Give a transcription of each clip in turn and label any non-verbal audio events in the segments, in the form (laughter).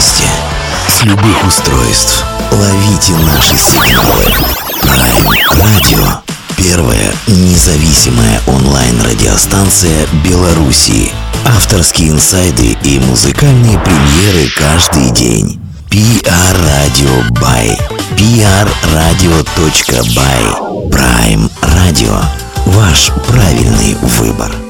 месте, с любых устройств. Ловите наши сигналы. Prime Radio. Первая независимая онлайн-радиостанция Беларуси. Авторские инсайды и музыкальные премьеры каждый день. PR Radio by prradio.by Prime Radio. Ваш правильный выбор.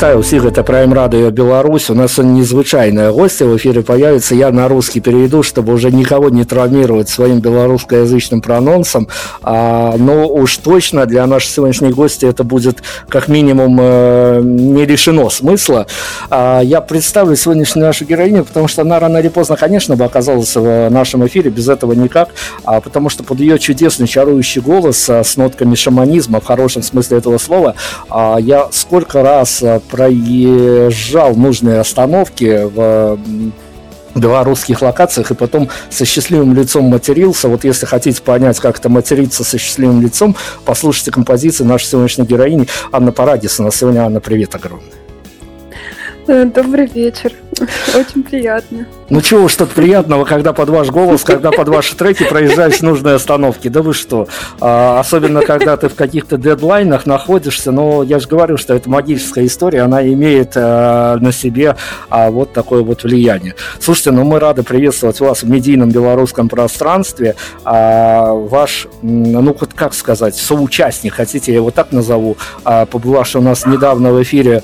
Вітаю ўсіх гэта Прайм радыё Беларусь у нас незвычайная гостья в эфире появится я на русский переведу чтобы уже никого не травмировать своим белорусскоязычным прононсом а, но уж точно для нашей сегодняшней гости это будет как минимум э, не решено смысла а, я представлю сегодняшнюю нашу героиню потому что она рано или поздно конечно бы оказалась в нашем эфире без этого никак а, потому что под ее чудесный чарующий голос а, с нотками шаманизма в хорошем смысле этого слова а, я сколько раз а, проезжал нужные остановки в белорусских локациях и потом со счастливым лицом матерился. Вот если хотите понять, как это материться со счастливым лицом, послушайте композиции нашей сегодняшней героини Анна Парадисона. Сегодня, Анна, привет огромный. Э, добрый вечер. (laughs) Очень приятно. Ну чего уж тут приятного, когда под ваш голос, когда под ваши треки проезжаешь нужные остановки. Да вы что? А, особенно, когда ты в каких-то дедлайнах находишься. Но я же говорю, что это магическая история, она имеет а, на себе а, вот такое вот влияние. Слушайте, ну мы рады приветствовать вас в медийном белорусском пространстве. А, ваш, ну вот как сказать, соучастник, хотите, я его так назову, побывавший у нас недавно в эфире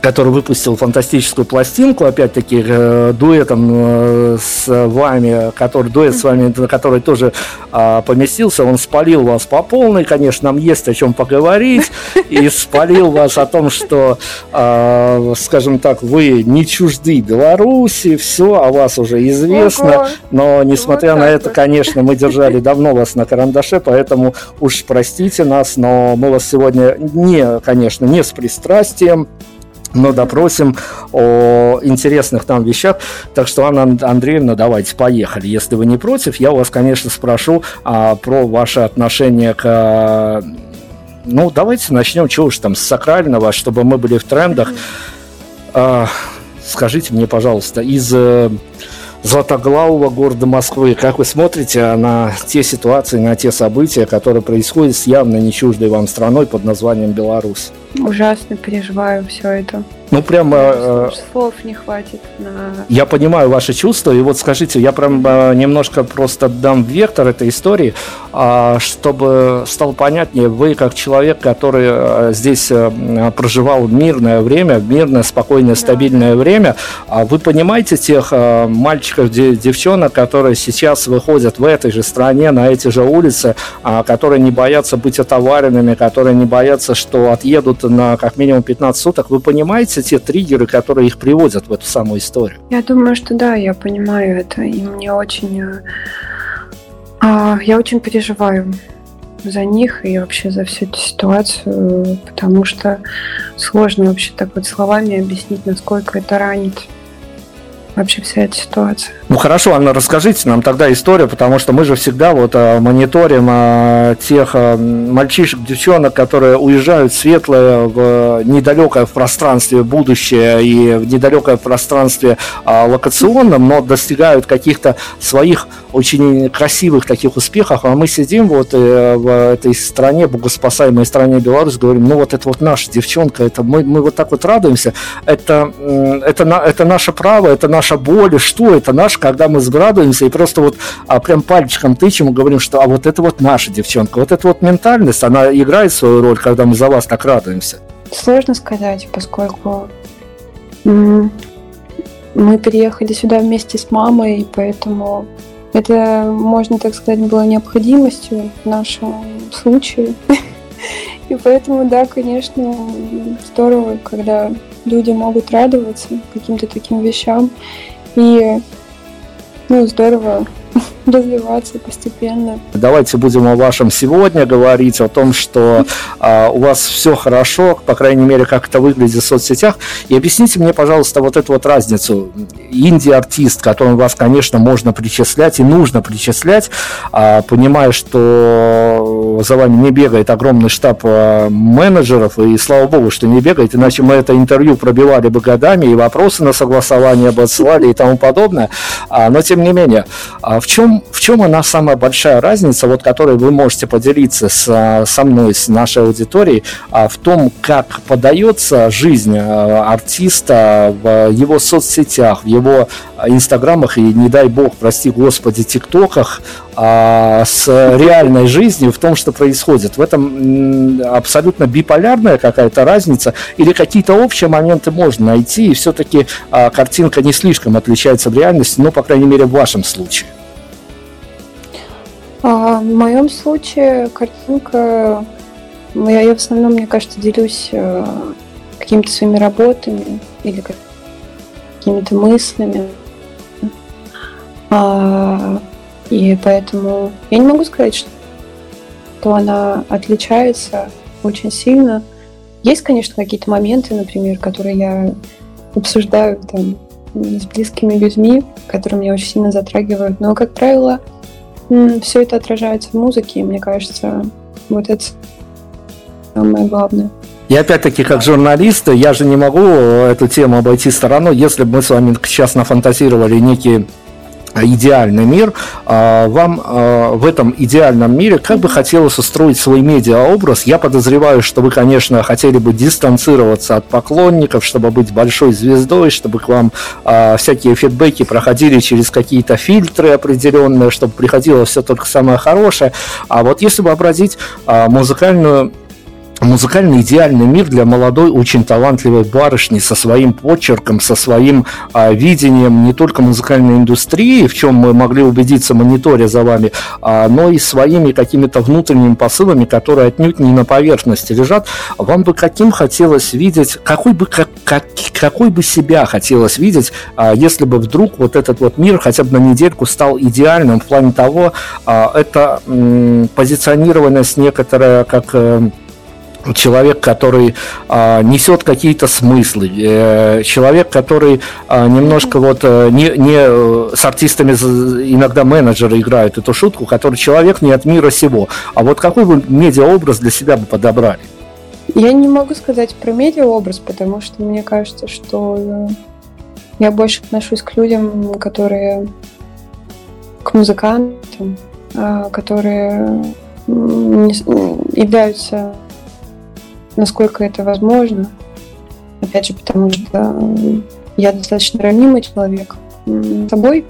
который выпустил фантастическую пластинку, опять-таки, э, дуэтом э, с вами, который, дуэт с вами, который тоже э, поместился, он спалил вас по полной, конечно, нам есть о чем поговорить, (laughs) и спалил вас о том, что, э, скажем так, вы не чужды Беларуси, все о вас уже известно, но, несмотря вот на это, конечно, мы держали (laughs) давно вас на карандаше, поэтому уж простите нас, но мы вас сегодня не, конечно, не с пристрастием, но допросим о интересных нам вещах. Так что, Анна Андреевна, давайте поехали. Если вы не против, я у вас, конечно, спрошу а, про ваше отношение к... Ну, давайте начнем, чего уж там, с сакрального, чтобы мы были в трендах. А, скажите мне, пожалуйста, из э, златоглавого города Москвы. Как вы смотрите на те ситуации, на те события, которые происходят с явно не чуждой вам страной под названием Беларусь? Ужасно переживаю все это. Ну, прям... Э, слов не хватит на... Я понимаю ваши чувства, и вот скажите, я прям э, немножко просто дам вектор этой истории, э, чтобы стало понятнее, вы как человек, который э, здесь э, проживал мирное время, мирное, спокойное, да. стабильное время, э, вы понимаете тех э, мальчиков, девчонок, которые сейчас выходят в этой же стране, на эти же улицы, э, которые не боятся быть отоваренными, которые не боятся, что отъедут на как минимум 15 суток, вы понимаете, те триггеры, которые их приводят в эту самую историю? Я думаю, что да, я понимаю это, и мне очень... Э, а, я очень переживаю за них и вообще за всю эту ситуацию, потому что сложно вообще так вот словами объяснить, насколько это ранит вообще вся эта ситуация. Ну хорошо, Анна, расскажите нам тогда историю, потому что мы же всегда вот а, мониторим а, тех а, мальчишек, девчонок, которые уезжают светлое в недалекое в пространстве будущее и в недалекое в пространстве локационном, но достигают каких-то своих очень красивых таких успехов, а мы сидим вот э, в этой стране, богоспасаемой стране Беларусь, говорим, ну вот это вот наша девчонка, это мы, мы вот так вот радуемся, это, это, это наше право, это наш наша боль, что это наш, когда мы сградуемся и просто вот а, прям пальчиком тычем и говорим, что а вот это вот наша девчонка, вот эта вот ментальность, она играет свою роль, когда мы за вас так радуемся. Сложно сказать, поскольку мы переехали сюда вместе с мамой, и поэтому это, можно так сказать, было необходимостью в нашем случае. (laughs) И поэтому, да, конечно, здорово, когда люди могут радоваться каким-то таким вещам. И ну, здорово развиваться постепенно. Давайте будем о вашем сегодня говорить, о том, что э, у вас все хорошо, по крайней мере, как это выглядит в соцсетях. И объясните мне, пожалуйста, вот эту вот разницу. Инди-артист, которому вас, конечно, можно причислять и нужно причислять, э, понимая, что за вами не бегает огромный штаб э, менеджеров, и слава богу, что не бегает, иначе мы это интервью пробивали бы годами, и вопросы на согласование бы отсылали и тому подобное. А, но, тем не менее, а в чем чем, в чем она самая большая разница, вот которой вы можете поделиться с, со мной, с нашей аудиторией, а, в том, как подается жизнь а, артиста в его соцсетях, в его инстаграмах и, не дай бог, прости господи, тиктоках, а, с реальной жизнью в том, что происходит. В этом абсолютно биполярная какая-то разница или какие-то общие моменты можно найти, и все-таки а, картинка не слишком отличается в реальности, ну, по крайней мере, в вашем случае. А, в моем случае картинка, я, я в основном, мне кажется, делюсь э, какими-то своими работами или какими-то мыслями. А, и поэтому я не могу сказать, что она отличается очень сильно. Есть, конечно, какие-то моменты, например, которые я обсуждаю там с близкими людьми, которые меня очень сильно затрагивают. Но, как правило, все это отражается в музыке, мне кажется, вот это самое главное. И опять-таки, как журналист, я же не могу эту тему обойти стороной, если бы мы с вами сейчас нафантазировали некие идеальный мир, а, вам а, в этом идеальном мире как бы хотелось устроить свой медиаобраз. Я подозреваю, что вы, конечно, хотели бы дистанцироваться от поклонников, чтобы быть большой звездой, чтобы к вам а, всякие фидбэки проходили через какие-то фильтры определенные, чтобы приходило все только самое хорошее. А вот если бы обратить музыкальную музыкальный идеальный мир для молодой, очень талантливой барышни со своим почерком, со своим а, видением не только музыкальной индустрии, в чем мы могли убедиться мониторя за вами, а, но и своими какими-то внутренними посылами, которые отнюдь не на поверхности лежат. Вам бы каким хотелось видеть, какой бы, как, как, какой бы себя хотелось видеть, а, если бы вдруг вот этот вот мир хотя бы на недельку стал идеальным в плане того, а, это м, позиционированность некоторая как э, человек, который а, несет какие-то смыслы, э, человек, который а, немножко вот э, не, не э, с артистами иногда менеджеры играют эту шутку, который человек не от мира сего. А вот какой вы медиаобраз для себя бы подобрали? Я не могу сказать про медиаобраз, потому что мне кажется, что я больше отношусь к людям, которые к музыкантам, а, которые являются насколько это возможно. Опять же, потому что я достаточно ранимый человек с собой.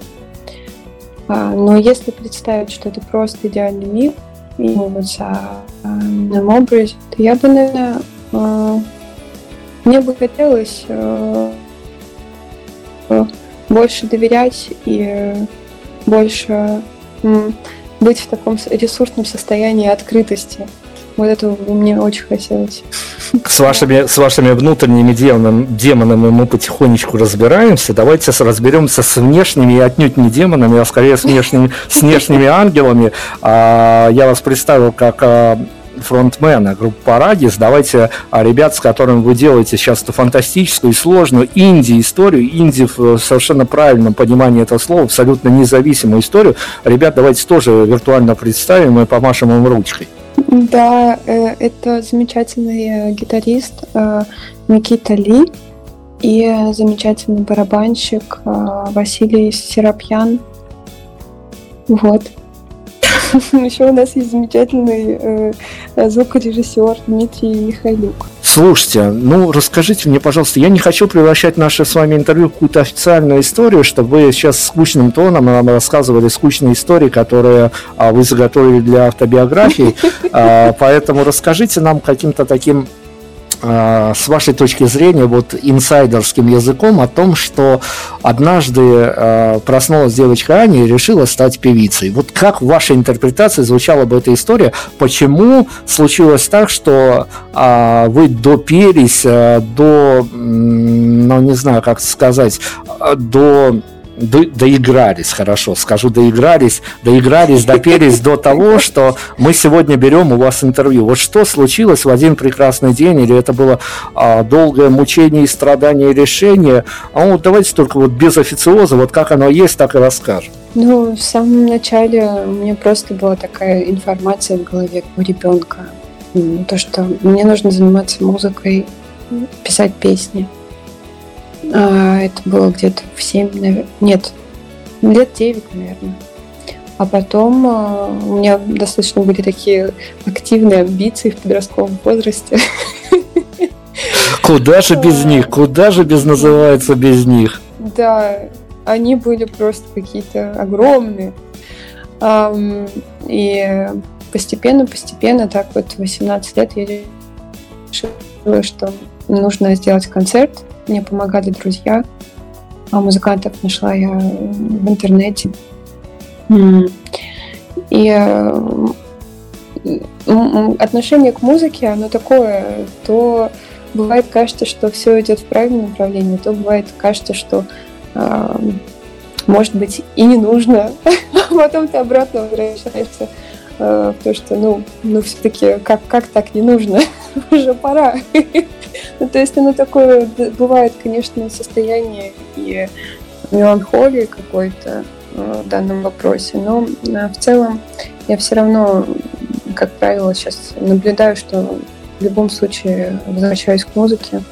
А, но если представить, что это просто идеальный мир, и вот за на образе, то я бы, наверное, а, мне бы хотелось а, больше доверять и больше быть в таком ресурсном состоянии открытости. Вот этого мне очень хотелось. С вашими, с вашими внутренними демонами, мы потихонечку разбираемся. Давайте разберемся с внешними, и отнюдь не демонами, а скорее с внешними, с внешними ангелами. А, я вас представил как а, фронтмена группы Парадис. Давайте а, ребят, с которыми вы делаете сейчас эту фантастическую и сложную инди-историю, инди в совершенно правильном понимании этого слова, абсолютно независимую историю. Ребят, давайте тоже виртуально представим и помашем им ручкой. Да, э, это замечательный э, гитарист э, Никита Ли и замечательный барабанщик Василий Серапьян. Вот. (laughs) Еще у нас есть замечательный звукорежиссер Дмитрий Михайлюк. Слушайте, ну расскажите мне, пожалуйста, я не хочу превращать наше с вами интервью в какую-то официальную историю, чтобы вы сейчас скучным тоном нам рассказывали скучные истории, которые а, вы заготовили для автобиографии. (laughs) А, поэтому расскажите нам каким-то таким а, с вашей точки зрения, вот инсайдерским языком о том, что однажды а, проснулась девочка Аня и решила стать певицей. Вот как в вашей интерпретации звучала бы эта история? Почему случилось так, что а, вы допелись до, ну не знаю, как сказать, до до, доигрались, хорошо, скажу, доигрались, доигрались, допелись до того, что мы сегодня берем у вас интервью. Вот что случилось в один прекрасный день, или это было а, долгое мучение и страдание и решение? А вот давайте только вот без официоза, вот как оно есть, так и расскажем. Ну, в самом начале у меня просто была такая информация в голове у ребенка. То, что мне нужно заниматься музыкой, писать песни. А, это было где-то в 7, наверное. Нет, лет 9, наверное. А потом э, у меня достаточно были такие активные амбиции в подростковом возрасте. Куда же без них? Куда же без называется без них? Да, они были просто какие-то огромные. И постепенно-постепенно, так вот 18 лет я решила, что нужно сделать концерт. Мне помогали друзья, а музыкантов нашла я в интернете. И э, отношение к музыке, оно такое, то бывает кажется, что все идет в правильном направлении, то бывает кажется, что э, может быть и не нужно, (laughs) а потом ты обратно возвращаешься э, в то, что ну, ну все-таки как, как так не нужно, (laughs) уже пора. (laughs) ну, то есть оно такое, бывает, конечно, состояние и меланхолии какой-то, Э, в данном вопросе. Но э, в целом я все равно, как правило, сейчас наблюдаю, что в любом случае возвращаюсь к музыке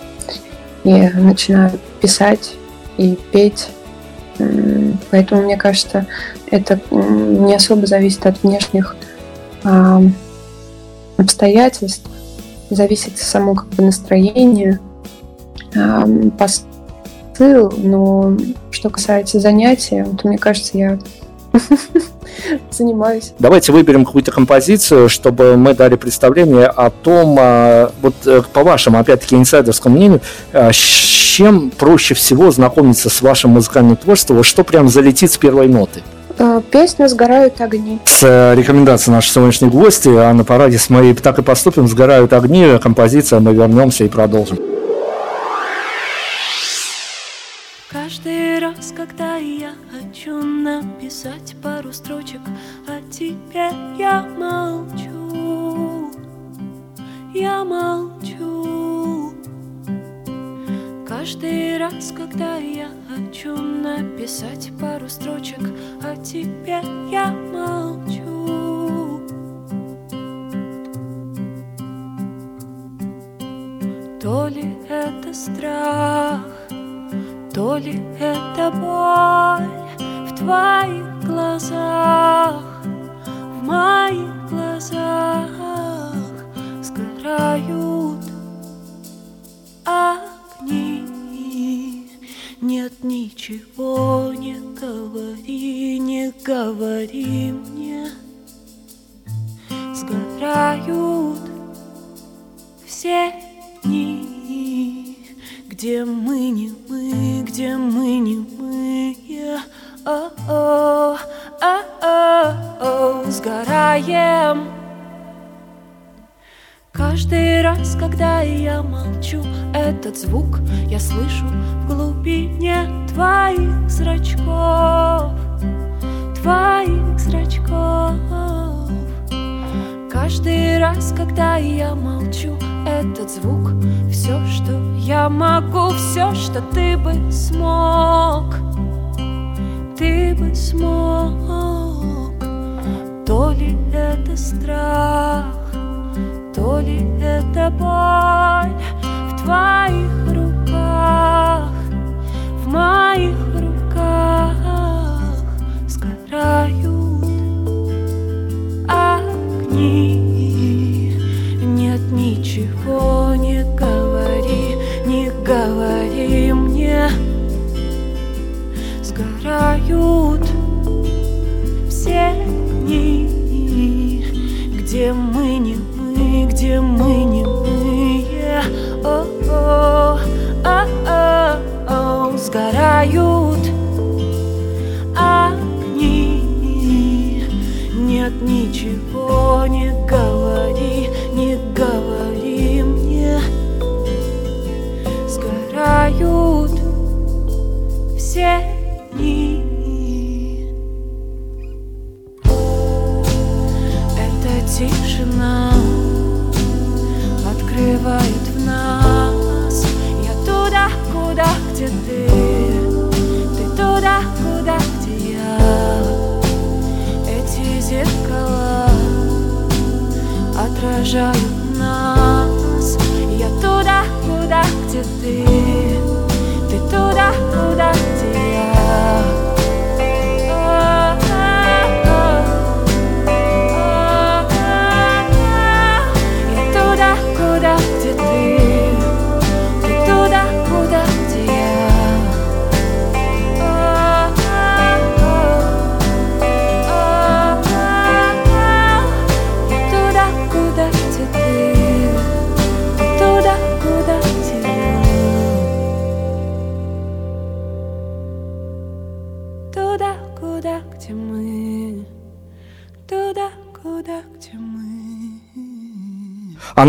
и начинаю писать и петь. Поэтому, мне кажется, это не особо зависит от внешних обстоятельств, зависит само как бы настроение, посыл, но что касается занятия, вот мне кажется, я (laughs) занимаюсь. Давайте выберем какую-то композицию, чтобы мы дали представление о том, а, вот э, по вашему, опять-таки, инсайдерскому мнению, а, чем проще всего знакомиться с вашим музыкальным творчеством, что прям залетит с первой ноты? А, песня «Сгорают огни». С э, рекомендацией нашей сегодняшней гости, а на параде с моей «Так и поступим» «Сгорают огни», композиция, мы вернемся и продолжим. Каждый раз, когда я хочу написать пару строчек о тебе, я молчу, я молчу. Каждый раз, когда я хочу написать пару строчек о тебе, я молчу. То ли это страх, то ли это боль в твоих глазах, в моих глазах сгорают ничего, не говори, не говори мне, сгорают все дни. Где мы не мы, где мы не мы, о о о о о сгораем. Каждый раз, когда я молчу, этот звук я слышу в глубине твоих зрачков, твоих зрачков. Каждый раз, когда я молчу, этот звук Все, что я могу, все, что ты бы смог Ты бы смог То ли это страх, то ли это боль В твоих руках, моих руках Сгорают огни. Ничего не говори, не говори мне. Сгорают все дни. Где мы не мы, где мы не мы. -о, о -о, о Сгорают. Огни Нет ничего не говори не говори мне. Сгорают все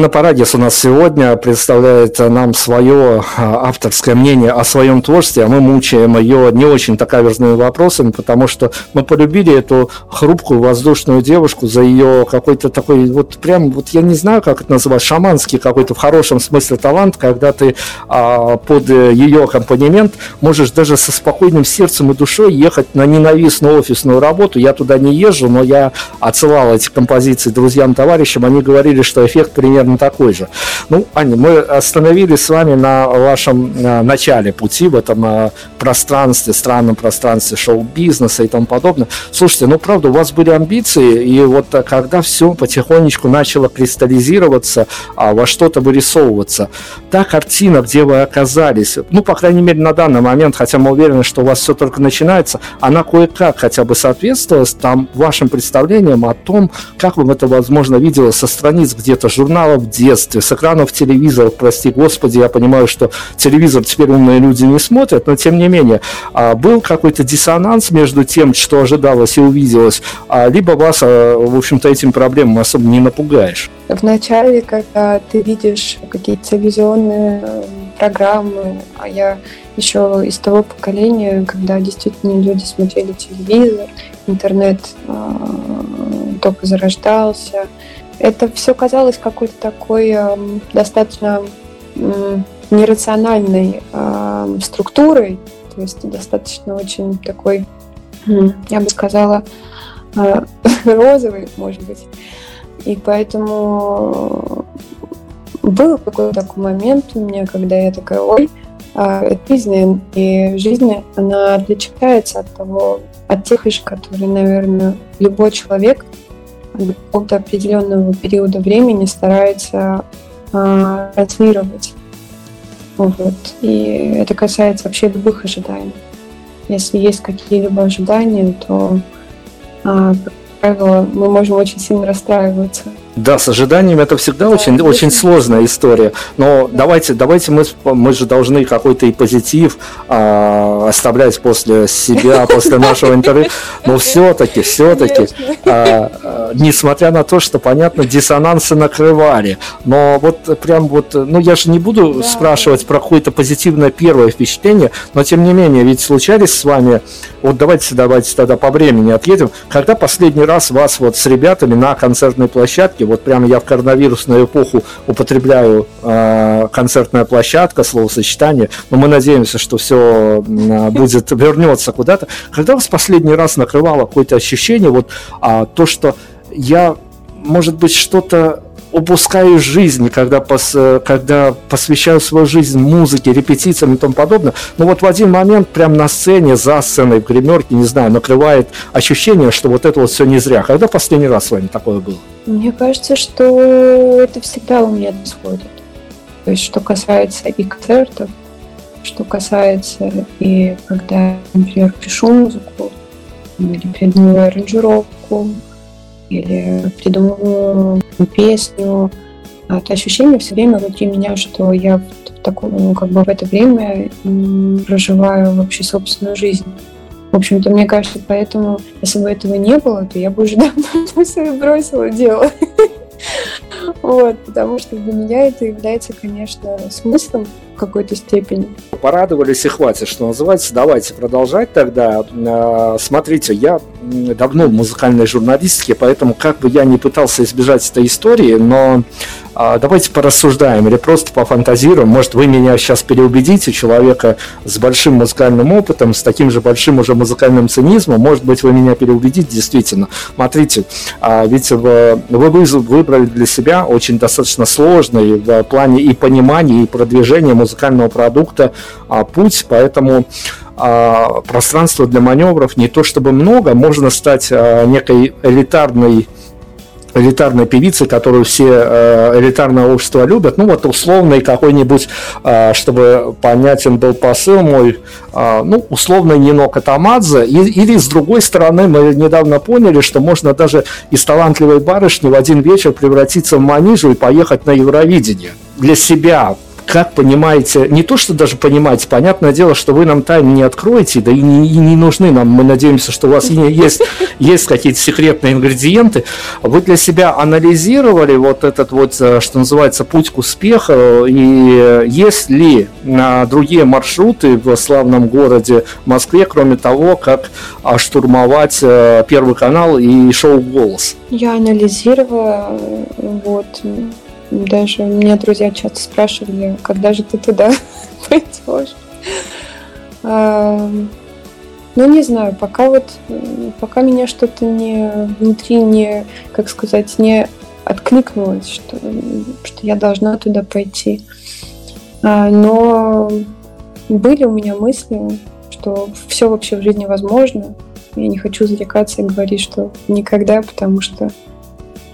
Анна Парадис у нас сегодня представляет нам свое а, авторское мнение о своем творчестве, а мы мучаем ее не очень-то каверзными вопросами, потому что мы полюбили эту хрупкую воздушную девушку за ее какой-то такой, вот прям, вот я не знаю, как это называть, шаманский какой-то в хорошем смысле талант, когда ты а, под ее аккомпанемент можешь даже со спокойным сердцем и душой ехать на ненавистную офисную работу. Я туда не езжу, но я отсылал эти композиции друзьям, товарищам, они говорили, что эффект примерно такой же. Ну, Аня, мы остановились с вами на вашем на начале пути в этом а, пространстве, странном пространстве шоу-бизнеса и тому подобное. Слушайте, ну, правда, у вас были амбиции, и вот а, когда все потихонечку начало кристаллизироваться, а, во что-то вырисовываться, та картина, где вы оказались, ну, по крайней мере, на данный момент, хотя мы уверены, что у вас все только начинается, она кое-как хотя бы соответствовала там вашим представлениям о том, как вам это, возможно, виделось со страниц где-то журнала журналов в детстве, с экранов телевизора, прости господи, я понимаю, что телевизор теперь умные люди не смотрят, но тем не менее, а, был какой-то диссонанс между тем, что ожидалось и увиделось, а, либо вас, а, в общем-то, этим проблемам особо не напугаешь. В начале, когда ты видишь какие-то телевизионные э, программы, а я еще из того поколения, когда действительно люди смотрели телевизор, интернет э, только зарождался, это все казалось какой-то такой э, достаточно нерациональной э, структурой, то есть достаточно очень такой, я бы сказала, э, (laughs) розовый, может быть. И поэтому был какой-то такой момент у меня, когда я такая, ой, э, жизнь, и жизнь, она отличается от того, от тех вещей, которые, наверное, любой человек какого-то определенного периода времени старается э, транслировать. Вот. И это касается вообще любых ожиданий. Если есть какие-либо ожидания, то, э, как правило, мы можем очень сильно расстраиваться. Да, с ожиданиями это всегда да, очень, очень сложная история. Но да. давайте, давайте мы, мы же должны какой-то и позитив а, оставлять после себя, (laughs) после нашего интервью. Но все-таки, все-таки, а, а, несмотря на то, что, понятно, диссонансы накрывали, но вот прям вот, ну я же не буду да. спрашивать про какое-то позитивное первое впечатление, но тем не менее, ведь случались с вами, вот давайте, давайте тогда по времени отъедем, когда последний раз вас вот с ребятами на концертной площадке вот прямо я в коронавирусную эпоху употребляю э, концертная площадка, словосочетание, но мы надеемся, что все будет, вернется куда-то. Когда вас последний раз накрывало какое-то ощущение, вот э, то, что я, может быть, что-то упускаю жизнь, когда, пос, когда посвящаю свою жизнь музыке, репетициям и тому подобное. Но вот в один момент прям на сцене, за сценой, в гримерке, не знаю, накрывает ощущение, что вот это вот все не зря. Когда последний раз с вами такое было? Мне кажется, что это всегда у меня происходит. То есть, что касается и концертов, что касается и когда, например, пишу музыку, или придумываю аранжировку, или придумываю песню. Это ощущение все время внутри меня, что я в таком, ну, как бы в это время проживаю вообще собственную жизнь. В общем-то, мне кажется, поэтому, если бы этого не было, то я бы уже (laughs) давно все бросила дело. (laughs) Вот, потому что для меня это является, конечно, смыслом какой-то степени. Порадовались и хватит, что называется. Давайте продолжать тогда. А, смотрите, я давно в музыкальной журналистике, поэтому как бы я не пытался избежать этой истории, но а, давайте порассуждаем или просто пофантазируем. Может, вы меня сейчас переубедите, человека с большим музыкальным опытом, с таким же большим уже музыкальным цинизмом. Может быть, вы меня переубедите действительно. Смотрите, а, ведь вы выбрали для себя очень достаточно сложный в плане и понимания, и продвижения музыкального продукта а, путь, поэтому пространства для маневров не то чтобы много, можно стать некой элитарной элитарной певицы, которую все э, элитарное общество любят, ну вот условный какой-нибудь, э, чтобы понятен был посыл мой, э, ну условный Нино Катамадзе, или с другой стороны мы недавно поняли, что можно даже из талантливой барышни в один вечер превратиться в манижу и поехать на Евровидение для себя, как понимаете, не то, что даже понимаете, понятное дело, что вы нам тайны не откроете, да и не, и не нужны нам, мы надеемся, что у вас есть, (laughs) есть какие-то секретные ингредиенты. Вы для себя анализировали вот этот вот, э, что называется, путь к успеху, и есть ли другие маршруты в славном городе Москве, кроме того, как а, штурмовать э, Первый канал и шоу «Голос»? Я анализировала, вот, даже меня друзья часто спрашивали, когда же ты туда (laughs) пойдешь. А, ну, не знаю, пока вот, пока меня что-то не внутри не, как сказать, не откликнулось, что, что я должна туда пойти. А, но были у меня мысли, что все вообще в жизни возможно. Я не хочу зарекаться и говорить, что никогда, потому что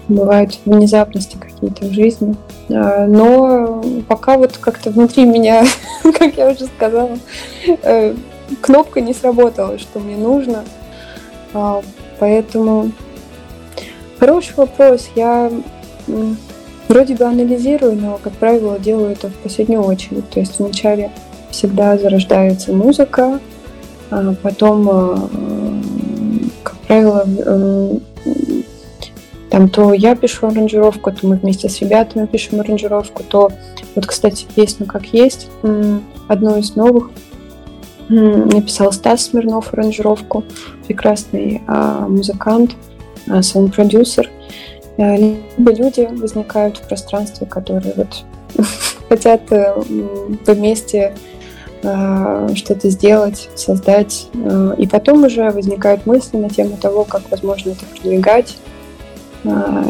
бывают внезапности какие-то в жизни. А, но пока вот как-то внутри меня, (laughs) как я уже сказала, э, кнопка не сработала, что мне нужно. А, поэтому хороший вопрос. Я вроде бы анализирую, но, как правило, делаю это в последнюю очередь. То есть вначале всегда зарождается музыка, а потом, э, как правило, там то я пишу аранжировку, то мы вместе с ребятами пишем аранжировку, то вот, кстати, песню «Как есть», одну из новых, написал Стас Смирнов аранжировку, прекрасный а, музыкант, а, саунд-продюсер. А, либо люди возникают в пространстве, которые вот (laughs) хотят э, вместе а, что-то сделать, создать. А, и потом уже возникают мысли на тему того, как возможно это продвигать,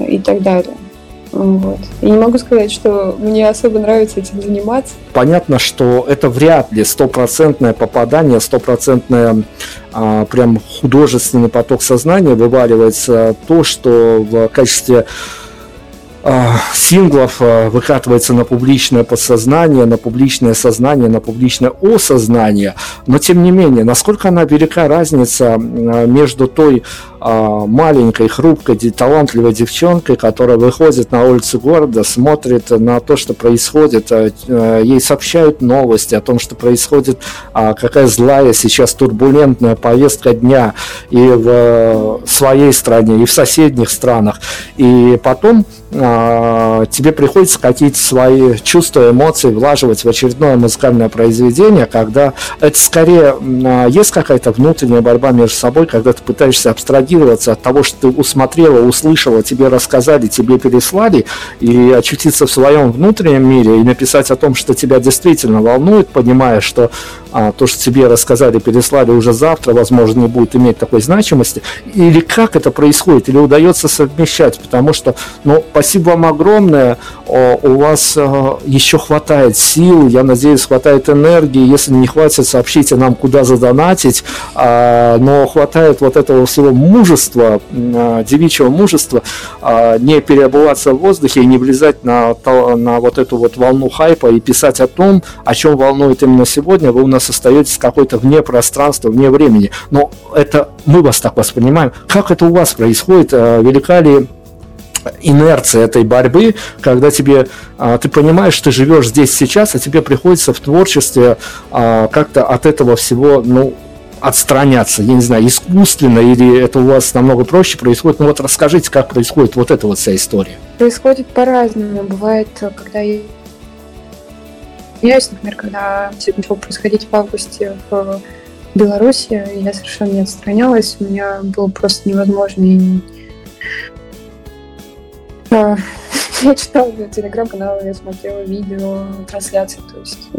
и так далее. Вот. Я не могу сказать, что мне особо нравится этим заниматься. Понятно, что это вряд ли стопроцентное попадание, стопроцентное а, прям художественный поток сознания вываливается то, что в качестве а, синглов а, выкатывается на публичное подсознание, на публичное сознание, на публичное осознание. Но тем не менее, насколько она велика разница а, между той маленькой, хрупкой, талантливой девчонкой, которая выходит на улицы города, смотрит на то, что происходит, ей сообщают новости о том, что происходит, какая злая сейчас турбулентная повестка дня и в своей стране, и в соседних странах. И потом а, тебе приходится какие-то свои чувства, эмоции влаживать в очередное музыкальное произведение, когда это скорее а, есть какая-то внутренняя борьба между собой, когда ты пытаешься абстрагироваться от того, что ты усмотрела, услышала, тебе рассказали, тебе переслали, и очутиться в своем внутреннем мире и написать о том, что тебя действительно волнует, понимая, что а, то, что тебе рассказали, переслали уже завтра, возможно, не будет иметь такой значимости, или как это происходит, или удается совмещать, потому что, ну, спасибо вам огромное, у вас еще хватает сил, я надеюсь, хватает энергии, если не хватит, сообщите нам, куда задонатить, а, но хватает вот этого всего мужества, а, девичьего мужества, не переобуваться в воздухе и не влезать на, на вот эту вот волну хайпа и писать о том, о чем волнует именно сегодня, вы у нас остаетесь какой-то вне пространства, вне времени. Но это мы вас так воспринимаем. Как это у вас происходит? Э, велика ли инерция этой борьбы, когда тебе а, ты понимаешь, ты живешь здесь сейчас, а тебе приходится в творчестве а, как-то от этого всего, ну, отстраняться, я не знаю, искусственно или это у вас намного проще происходит. Ну вот расскажите, как происходит вот эта вот вся история. Происходит по-разному. Бывает, когда Извиняюсь, например, когда все начало происходить в августе в Беларуси, я совершенно не отстранялась, у меня было просто невозможно. И... А, (laughs) я читала телеграм-канал, я смотрела видео, трансляции, то есть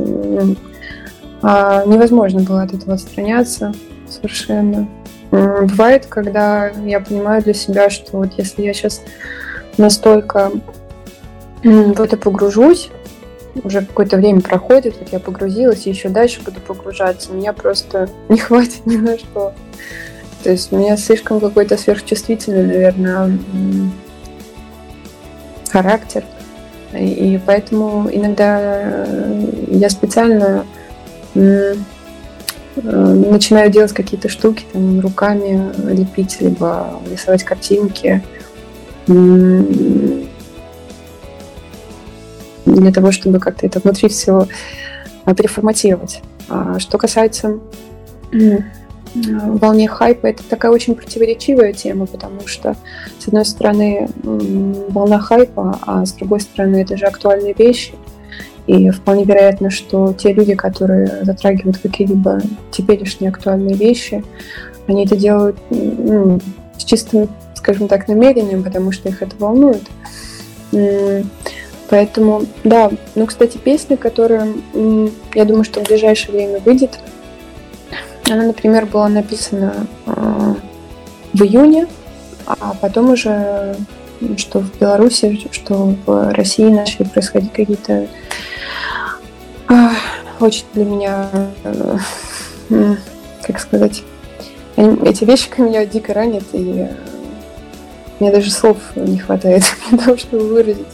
а, невозможно было от этого отстраняться совершенно. Бывает, когда я понимаю для себя, что вот если я сейчас настолько в это погружусь, уже какое-то время проходит, вот я погрузилась, и еще дальше буду погружаться. Меня просто (laughs) не хватит ни на что. То есть у меня слишком какой-то сверхчувствительный, наверное, характер. И, поэтому иногда э, я специально э, начинаю делать какие-то штуки, там, руками лепить, либо рисовать картинки для того, чтобы как-то это внутри все переформатировать. А что касается волне хайпа, это такая очень противоречивая тема, потому что, с одной стороны, волна хайпа, а с другой стороны, это же актуальные вещи. И вполне вероятно, что те люди, которые затрагивают какие-либо теперешние актуальные вещи, они это делают ну, с чистым, скажем так, намерением, потому что их это волнует. Поэтому, да, ну, кстати, песня, которая, я думаю, что в ближайшее время выйдет, она, например, была написана э, в июне, а потом уже, что в Беларуси, что в России начали происходить какие-то э, очень для меня, э, как сказать, эти вещи меня дико ранят, и мне даже слов не хватает (laughs) для того, чтобы выразить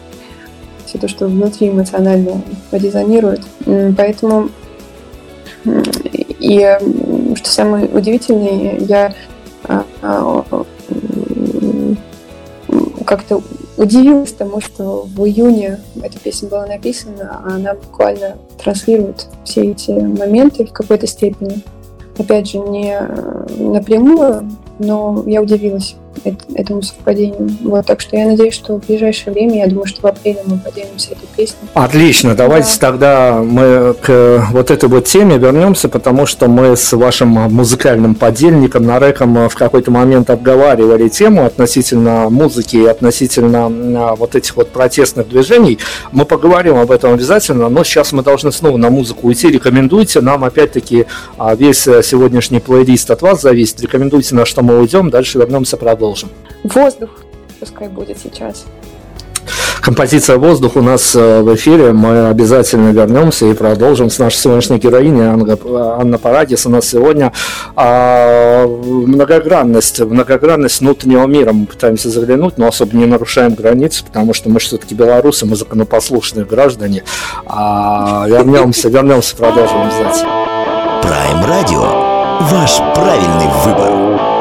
все то, что внутри эмоционально резонирует. Поэтому и что самое удивительное, я а, а, как-то удивилась тому, что в июне эта песня была написана, а она буквально транслирует все эти моменты в какой-то степени. Опять же, не напрямую, но я удивилась этому совпадению. Вот, так что я надеюсь, что в ближайшее время, я думаю, что в апреле мы поделимся этой песней. Отлично, давайте да. тогда мы к вот этой вот теме вернемся, потому что мы с вашим музыкальным подельником Нареком в какой-то момент обговаривали тему относительно музыки и относительно а, вот этих вот протестных движений. Мы поговорим об этом обязательно, но сейчас мы должны снова на музыку уйти. Рекомендуйте нам опять-таки а, весь сегодняшний плейлист от вас зависит. Рекомендуйте, на что мы уйдем, дальше вернемся, продолжим продолжим. Воздух пускай будет сейчас. Композиция «Воздух» у нас э, в эфире. Мы обязательно вернемся и продолжим с нашей сегодняшней героиней Анна, Анна Парадис. У нас сегодня а, многогранность, многогранность внутреннего мира. Мы пытаемся заглянуть, но особо не нарушаем границы, потому что мы все-таки белорусы, мы законопослушные граждане. А, вернемся, вернемся, продолжим обязательно. Prime Radio. Ваш правильный выбор.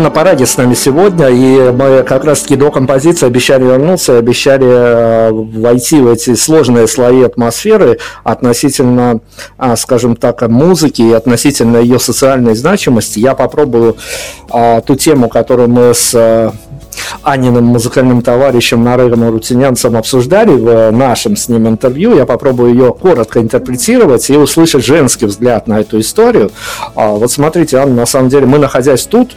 Анна Паради с нами сегодня, и мы как раз-таки до композиции обещали вернуться, обещали э, войти в эти сложные слои атмосферы относительно, а, скажем так, музыки и относительно ее социальной значимости. Я попробую а, ту тему, которую мы с э, Аниным музыкальным товарищем Нарегом Рутинянцем обсуждали в нашем с ним интервью. Я попробую ее коротко интерпретировать и услышать женский взгляд на эту историю. А, вот смотрите, Анна, на самом деле, мы, находясь тут,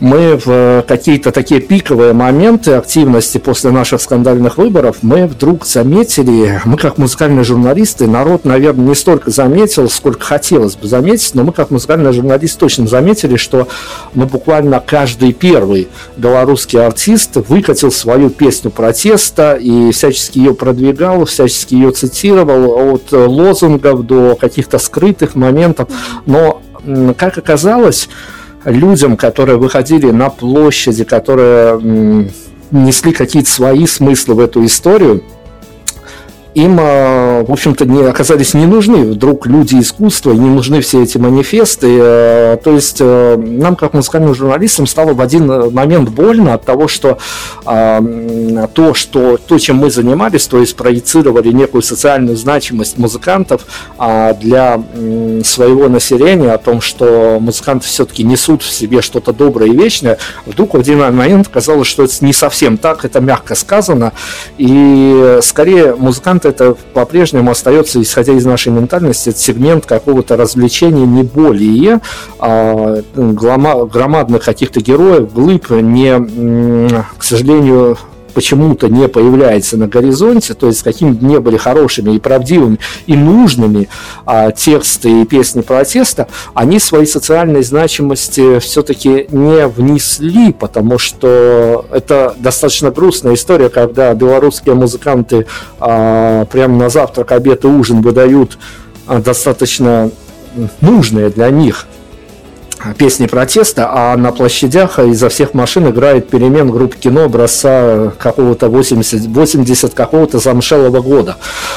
мы в э, какие-то такие пиковые моменты активности после наших скандальных выборов, мы вдруг заметили, мы как музыкальные журналисты, народ, наверное, не столько заметил, сколько хотелось бы заметить, но мы как музыкальные журналисты точно заметили, что мы буквально каждый первый белорусский артист выкатил свою песню протеста и всячески ее продвигал, всячески ее цитировал, от лозунгов до каких-то скрытых моментов, но, как оказалось, людям, которые выходили на площади, которые несли какие-то свои смыслы в эту историю, им, а, в общем-то, не оказались не нужны вдруг люди искусства, не нужны все эти манифесты. Э, то есть э, нам, как музыкальным журналистам, стало в один момент больно от того, что а, то, что то, чем мы занимались, то есть проецировали некую социальную значимость музыкантов а, для своего населения, о том, что музыканты все-таки несут в себе что-то доброе и вечное, вдруг в один момент казалось, что это не совсем так, это мягко сказано, и скорее музыканты момент это по-прежнему остается, исходя из нашей ментальности, сегмент какого-то развлечения не более а, громадных каких-то героев, глыб, не, к сожалению, почему-то не появляется на горизонте, то есть какими бы ни были хорошими и правдивыми и нужными а, тексты и песни протеста, они своей социальной значимости все-таки не внесли, потому что это достаточно грустная история, когда белорусские музыканты а, прямо на завтрак, обед и ужин выдают а, достаточно нужные для них песни протеста, а на площадях изо всех машин играет перемен группы кино образца какого-то 80, 80 какого-то замшелого года.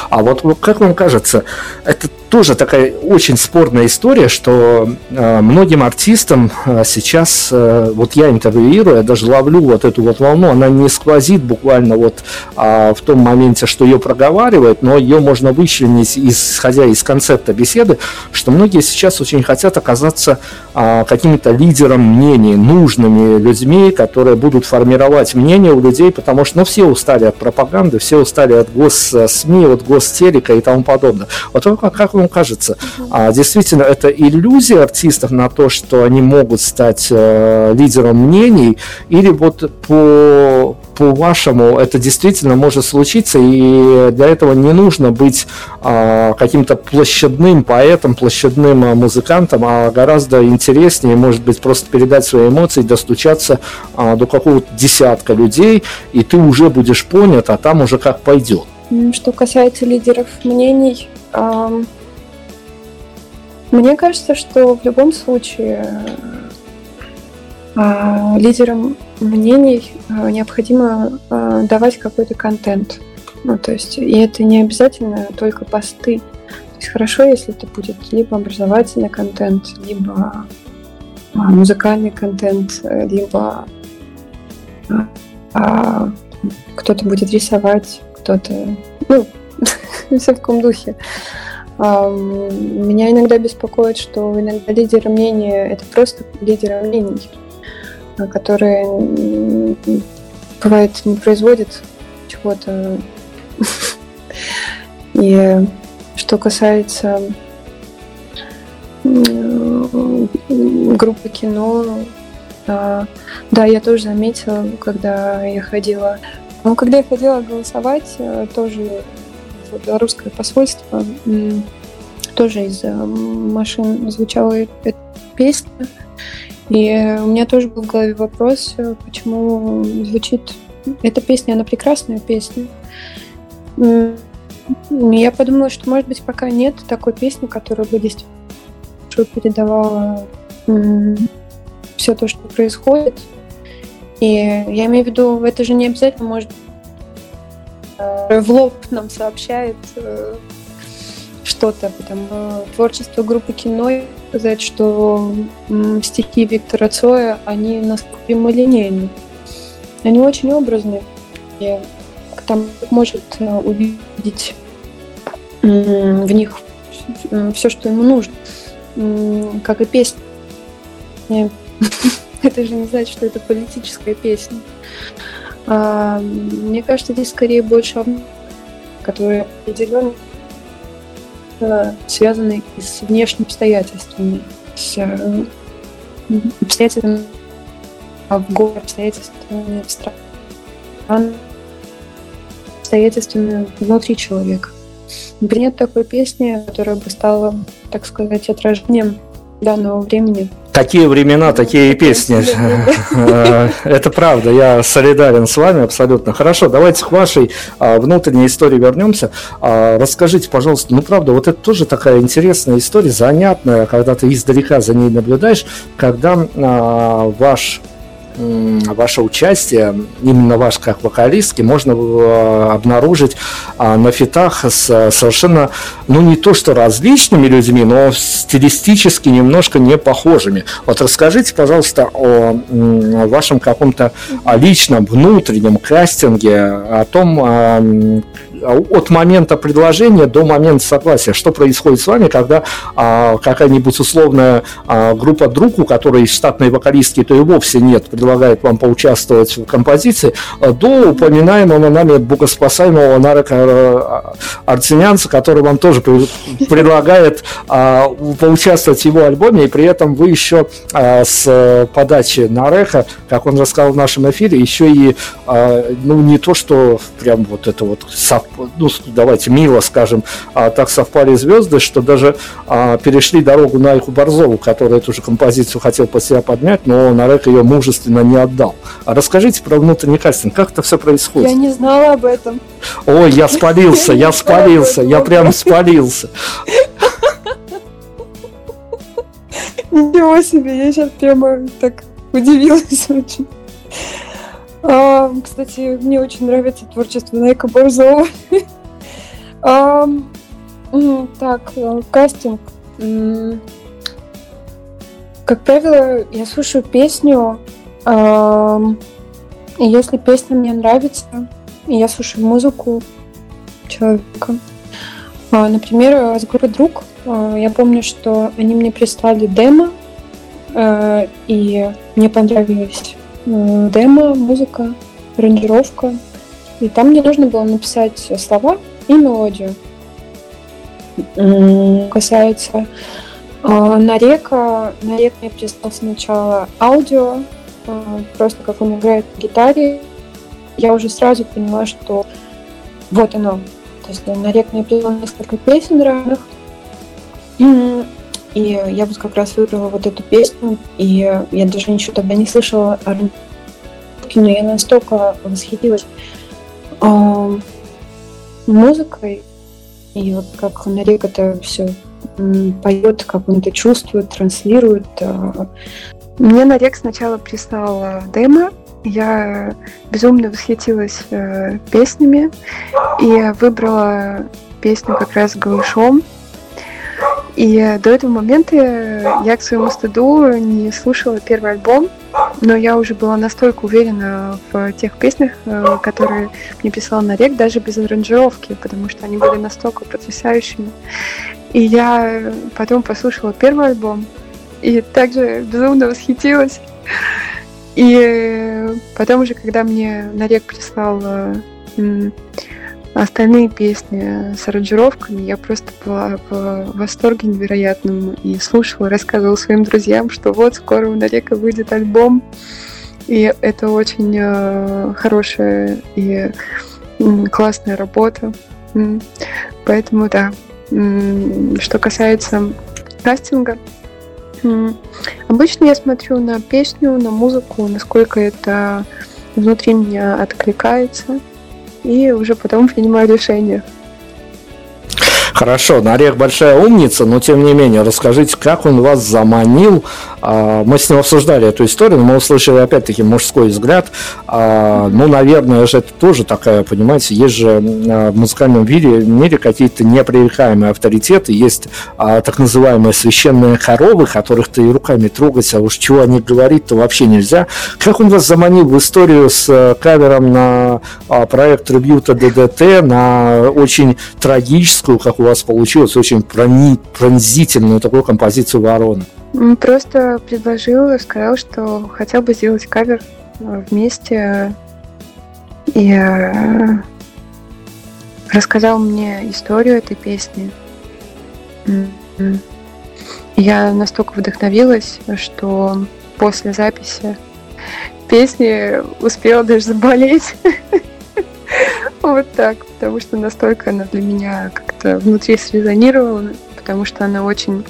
А вот как вам кажется, это тоже такая очень спорная история, что э, многим артистам э, сейчас, э, вот я интервьюирую, я даже ловлю вот эту вот волну, она не сквозит буквально вот э, в том моменте, что ее проговаривает, но ее можно вычленить, исходя из концепта беседы, что многие сейчас очень хотят оказаться э, какими-то лидером мнений, нужными людьми, которые будут формировать мнение у людей, потому что ну, все устали от пропаганды, все устали от гос-СМИ, от гостелека и тому подобное. Вот как вы вам кажется. А, действительно, это иллюзия артистов на то, что они могут стать э, лидером мнений, или вот по, по-вашему это действительно может случиться, и для этого не нужно быть э, каким-то площадным поэтом, площадным э, музыкантом, а гораздо интереснее, может быть, просто передать свои эмоции, достучаться э, до какого-то десятка людей, и ты уже будешь понят, а там уже как пойдет. Что касается лидеров мнений, мне кажется, что в любом случае э, лидерам мнений э, необходимо э, давать какой-то контент. Ну, то есть, и это не обязательно только посты. То есть хорошо, если это будет либо образовательный контент, либо музыкальный контент, либо а, кто-то будет рисовать, кто-то, ну, (laughs) все в каком духе. Меня иногда беспокоит, что иногда лидеры мнения — это просто лидеры мнений, а, которые, бывает, не производят чего-то. (laughs) И что касается группы кино, да, я тоже заметила, когда я ходила... Ну, когда я ходила голосовать, э, белорусское посольство тоже из машин звучала эта песня. И у меня тоже был в голове вопрос, почему звучит эта песня, она прекрасная песня. Я подумала, что, может быть, пока нет такой песни, которая бы действительно передавала все то, что происходит. И я имею в виду, это же не обязательно может в лоб нам сообщает, э, что-то, потому творчество группы кино, сказать, что стихи Виктора Цоя, они насколько прямолинейны. Они очень образные. И там может э, увидеть в них все, что ему нужно. Как и песня. (laughs) Это же не значит, что это политическая песня. А, мне кажется, здесь скорее больше которые определенно связаны с внешними обстоятельствами, с э, обстоятельствами в городе, обстоятельствами в стране, обстоятельствами внутри человека. Нет такой песни, которая бы стала, так сказать, отражением данного времени. Такие времена, такие песни. Э, (laughs) это правда, я солидарен с вами абсолютно. Хорошо, давайте к вашей а, внутренней истории вернемся. А, расскажите, пожалуйста, ну правда, вот это тоже такая интересная история, занятная, когда ты издалека за ней наблюдаешь, когда а, ваш ваше участие, именно ваш как вокалистки, можно э, обнаружить а, на фитах с совершенно, ну не то что различными людьми, но стилистически немножко не похожими. Вот расскажите, пожалуйста, о вашем каком-то личном внутреннем кастинге, о том, от момента предложения до момента согласия. Что происходит с вами, когда а, какая-нибудь условная а, группа друг, у которой штатной вокалистки то и вовсе нет, предлагает вам поучаствовать в композиции, а, до упоминаемого нами богоспасаемого Нарека а, Арцинянца, который вам тоже предлагает а, поучаствовать в его альбоме, и при этом вы еще а, с подачи Нареха, как он рассказал в нашем эфире, еще и, а, ну, не то, что прям вот это вот ну, давайте мило скажем, а, так совпали звезды, что даже а, перешли дорогу на Альку Борзову, которая эту же композицию хотел под себя подмять, но Нарек ее мужественно не отдал. А расскажите про внутренний кастинг, как это все происходит? Я не знала об этом. Ой, я (laughs) спалился, я спалился, я прям спалился. Ничего себе, я сейчас прямо так удивилась очень. А, кстати, мне очень нравится творчество Найка Борзова. (laughs) а, так, э, кастинг. Как правило, я слушаю песню, а, и если песня мне нравится, я слушаю музыку человека. А, например, с группы «Друг» а, я помню, что они мне прислали демо, э, и мне понравились Э, демо, музыка, аранжировка. И там мне нужно было написать слова и мелодию. Касается э, Нарека, Нарек мне прислал сначала аудио, э, просто как он играет на гитаре. Я уже сразу поняла, что вот оно. То есть Нарек мне прислал несколько песен разных. И я вот как раз выбрала вот эту песню, и я даже ничего тогда не слышала о но я настолько восхитилась э, музыкой, и вот как Нарик это все поет, как он это чувствует, транслирует. Э. Мне Нарек сначала прислал демо, я безумно восхитилась э, песнями и выбрала песню как раз голышом. И до этого момента я к своему стыду не слушала первый альбом, но я уже была настолько уверена в тех песнях, э, которые мне писал Нарек, даже без аранжировки, потому что они были настолько потрясающими. И я потом послушала первый альбом и также безумно восхитилась. И потом уже, когда мне Нарек прислал остальные песни с аранжировками, я просто была в восторге невероятном и слушала, рассказывала своим друзьям, что вот скоро у Нарека выйдет альбом, и это очень э, хорошая и э, классная работа. Поэтому да, что касается кастинга, обычно я смотрю на песню, на музыку, насколько это внутри меня откликается – и уже потом принимаю решение. Хорошо, Нарех большая умница, но тем не менее, расскажите, как он вас заманил? А, мы с ним обсуждали эту историю, но мы услышали опять-таки мужской взгляд. А, ну, наверное же, это тоже такая, понимаете, есть же а, в музыкальном мире, мире какие-то непререкаемые авторитеты, есть так называемые священные коровы, которых ты и руками трогать, а уж чего о них говорить-то вообще нельзя. Как он вас заманил в историю с кавером на проект трибьюта ДДТ, на очень трагическую, как у вас получилось, очень пронзительную такую композицию «Ворона». Просто предложил, сказал, что хотел бы сделать кавер э, вместе и э, рассказал мне историю этой песни. Я настолько вдохновилась, что после записи песни успела даже заболеть. (laughs) Вот так, потому что настолько она для меня как-то внутри срезонировала, потому что она очень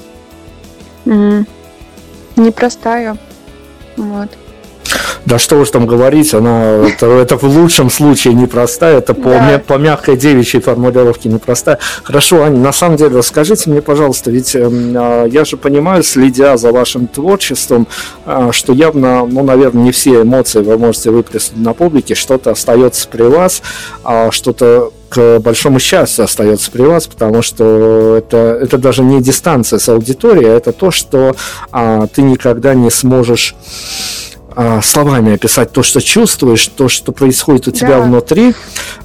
непростая. Вот. Да что уж там говорить, она это, это в лучшем случае непростая, это по, да. по мягкой девичьей формулировке непростая. Хорошо, Аня, на самом деле, расскажите мне, пожалуйста, ведь э, я же понимаю, следя за вашим творчеством, э, что явно, ну, наверное, не все эмоции вы можете выплеснуть на публике, что-то остается при вас, а что-то к большому счастью остается при вас, потому что это, это даже не дистанция с аудиторией, а это то, что а, ты никогда не сможешь словами описать то, что чувствуешь, то, что происходит у тебя да. внутри.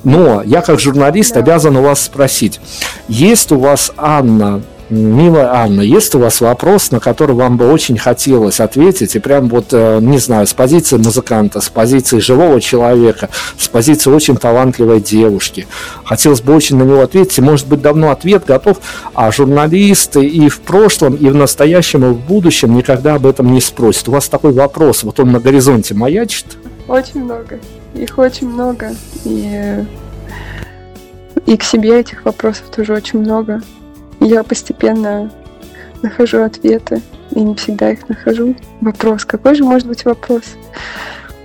Но я как журналист да. обязан у вас спросить, есть у вас, Анна, Милая Анна, есть у вас вопрос, на который вам бы очень хотелось ответить, и прям вот, э, не знаю, с позиции музыканта, с позиции живого человека, с позиции очень талантливой девушки. Хотелось бы очень на него ответить, и, может быть, давно ответ готов, а журналисты и в прошлом, и в настоящем, и в будущем никогда об этом не спросят. У вас такой вопрос, вот он на горизонте маячит? Очень много. Их очень много. И, и к себе этих вопросов тоже очень много я постепенно нахожу ответы, и не всегда их нахожу. Вопрос, какой же может быть вопрос?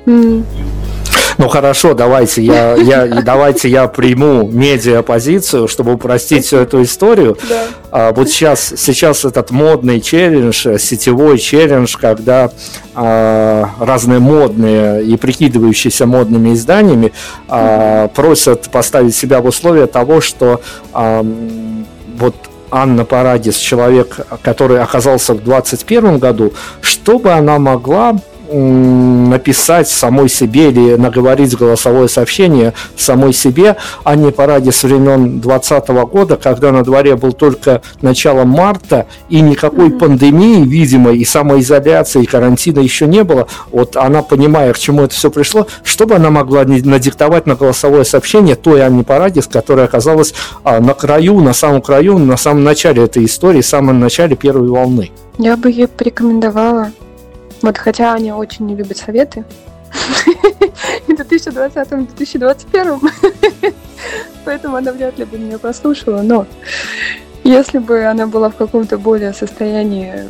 Ну хорошо, давайте я, я, давайте я приму медиа-позицию, чтобы упростить всю эту историю. Да. А, вот сейчас, сейчас этот модный челлендж, сетевой челлендж, когда а, разные модные и прикидывающиеся модными изданиями а, просят поставить себя в условия того, что а, вот Анна Парадис, человек, который оказался в 2021 году, чтобы она могла написать самой себе или наговорить голосовое сообщение самой себе, а не по ради с времен 2020 года, когда на дворе был только начало марта и никакой mm-hmm. пандемии, видимо, и самоизоляции, и карантина еще не было. Вот она, понимая, к чему это все пришло, чтобы она могла надиктовать на голосовое сообщение той Анне Парадис, которая оказалась а, на краю, на самом краю, на самом начале этой истории, в самом начале первой волны. Я бы ей порекомендовала вот, хотя Аня очень не любит советы. (laughs) И в 2020-2021. (laughs) Поэтому она вряд ли бы меня послушала. Но если бы она была в каком-то более состоянии,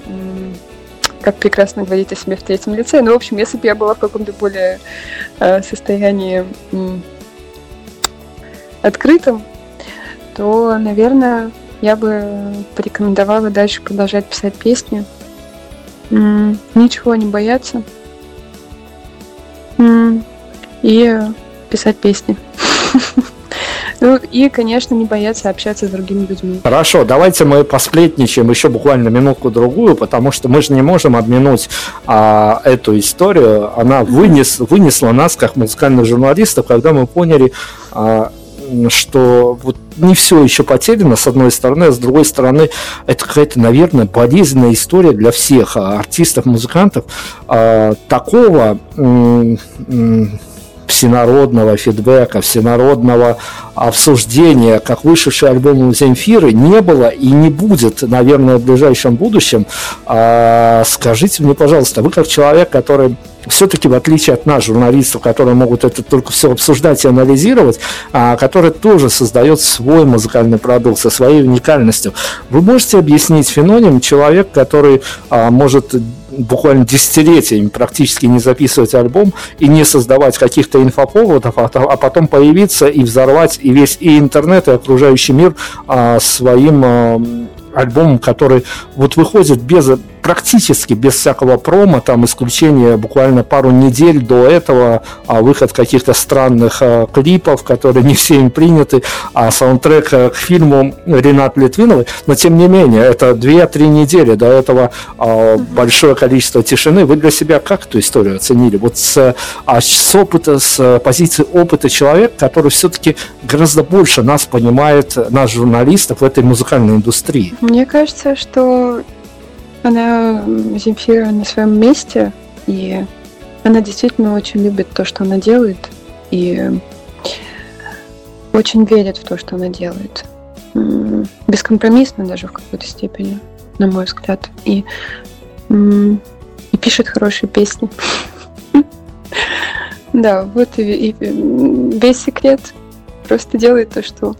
как прекрасно говорить о себе в третьем лице, ну, в общем, если бы я была в каком-то более э, состоянии открытом, то, наверное, я бы порекомендовала дальше продолжать писать песни, ничего не бояться. И писать песни. (laughs) Ну и, конечно, не бояться общаться с другими людьми. Хорошо, давайте мы посплетничаем еще буквально минутку-другую, потому что мы же не можем обминуть а, эту историю. Она вынес, вынесла нас, как музыкальных журналистов, когда мы поняли, а, что вот не все еще потеряно, с одной стороны, а с другой стороны, это какая-то, наверное, болезненная история для всех а, артистов, музыкантов. А, такого всенародного фидбэка, всенародного обсуждения, как вышедший альбом Земфиры, не было и не будет, наверное, в ближайшем будущем. А, скажите мне, пожалуйста, вы как человек, который все-таки, в отличие от нас, журналистов, которые могут это только все обсуждать и анализировать, а, который тоже создает свой музыкальный продукт со своей уникальностью. Вы можете объяснить феномен человек, который а, может буквально десятилетиями практически не записывать альбом и не создавать каких-то инфоповодов, а, а потом появиться и взорвать и весь и интернет, и окружающий мир а, своим а, альбомом, который вот выходит без практически без всякого промо, там исключение буквально пару недель до этого, а выход каких-то странных а, клипов, которые (laughs) не все им приняты, а саундтрек а, к фильму Ренат Литвиновой, но тем не менее, это 2-3 недели до этого а, большое количество тишины. Вы для себя как эту историю оценили? Вот с, а, с опыта, с позиции опыта человека, который все-таки гораздо больше нас понимает, нас журналистов в этой музыкальной индустрии. Мне кажется, что она, Земфира, на своем месте, и она действительно очень любит то, что она делает, и очень верит в то, что она делает. Бескомпромиссно даже в какой-то степени, на мой взгляд. И, и пишет хорошие песни. (laughs) Да, вот и весь секрет. Просто делает то, что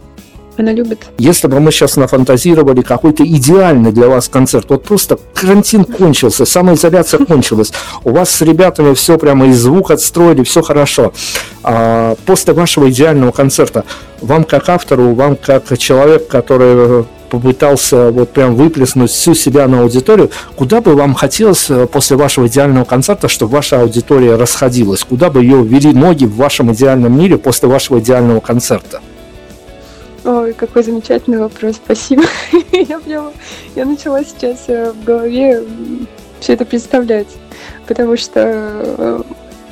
она любит. Если бы мы сейчас нафантазировали какой-то идеальный для вас концерт, вот просто карантин кончился, самоизоляция кончилась, у вас с ребятами все прямо и звук отстроили, все хорошо. А после вашего идеального концерта, вам как автору, вам как человек, который попытался вот прям выплеснуть всю себя на аудиторию, куда бы вам хотелось э, после вашего идеального концерта, чтобы ваша аудитория расходилась? Куда бы ее ввели ноги в вашем идеальном мире после вашего идеального концерта? Ой, какой замечательный вопрос, спасибо. (laughs) я прямо, я начала сейчас э, в голове все это представлять, потому что э,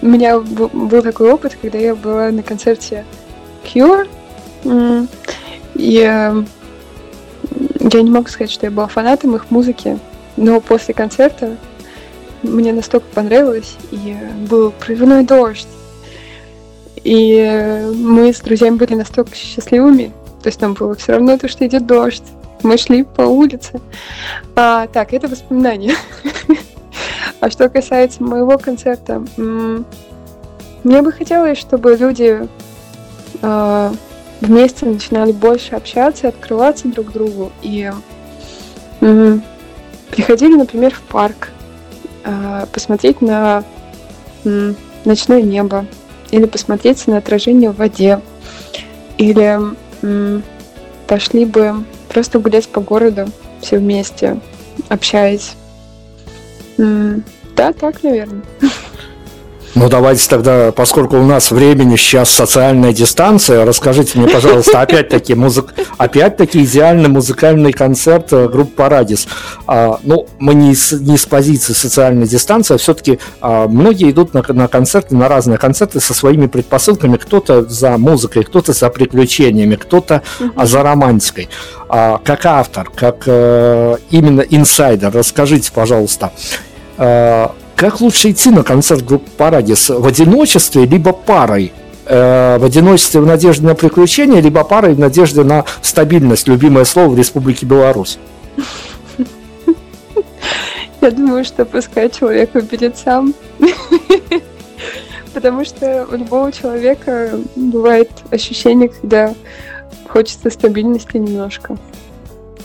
у меня был такой опыт, когда я была на концерте Cure, и э, я не могу сказать, что я была фанатом их музыки, но после концерта мне настолько понравилось, и был проливной дождь, и мы с друзьями были настолько счастливыми, то есть там было все равно то, что идет дождь. Мы шли по улице. А, так, это воспоминания. а что касается моего концерта, мне бы хотелось, чтобы люди э, вместе начинали больше общаться, открываться друг другу и приходили, например, в парк, э, посмотреть на ночное небо или посмотреть на отражение в воде или пошли бы просто гулять по городу все вместе, общаясь. Да, так, наверное. (laughs) Ну, давайте тогда, поскольку у нас времени сейчас социальная дистанция, расскажите мне, пожалуйста, опять-таки, музык... опять-таки идеальный музыкальный концерт э, группы Парадис. А, ну, мы не с, не с позиции социальной дистанции, а все-таки а, многие идут на, на концерты, на разные концерты со своими предпосылками. Кто-то за музыкой, кто-то за приключениями, кто-то mm-hmm. за романтикой. А, как автор, как а, именно инсайдер, расскажите, пожалуйста, а, как лучше идти на концерт группы Парадис? В одиночестве, либо парой? Э, в одиночестве в надежде на приключения, либо парой в надежде на стабильность, любимое слово в Республике Беларусь? Я думаю, что пускай человек выберет сам. Потому что у любого человека бывает ощущение, когда хочется стабильности немножко.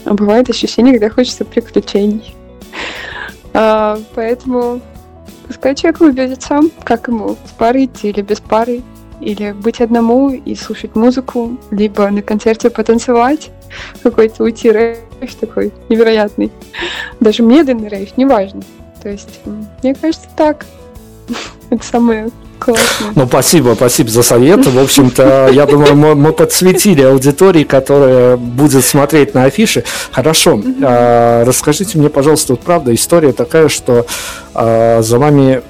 А бывает ощущение, когда хочется приключений. А, поэтому Пускай человек выберет сам, как ему, с парой идти или без пары, или быть одному и слушать музыку, либо на концерте потанцевать, какой-то уйти рейв такой невероятный. Даже медленный рейв, неважно. То есть, мне кажется, так. (laughs) Это самое Классно. Ну, спасибо, спасибо за совет. В общем-то, я думаю, мы, мы подсветили аудитории, которая будет смотреть на афиши. Хорошо. А, расскажите мне, пожалуйста, вот правда, история такая, что а, за вами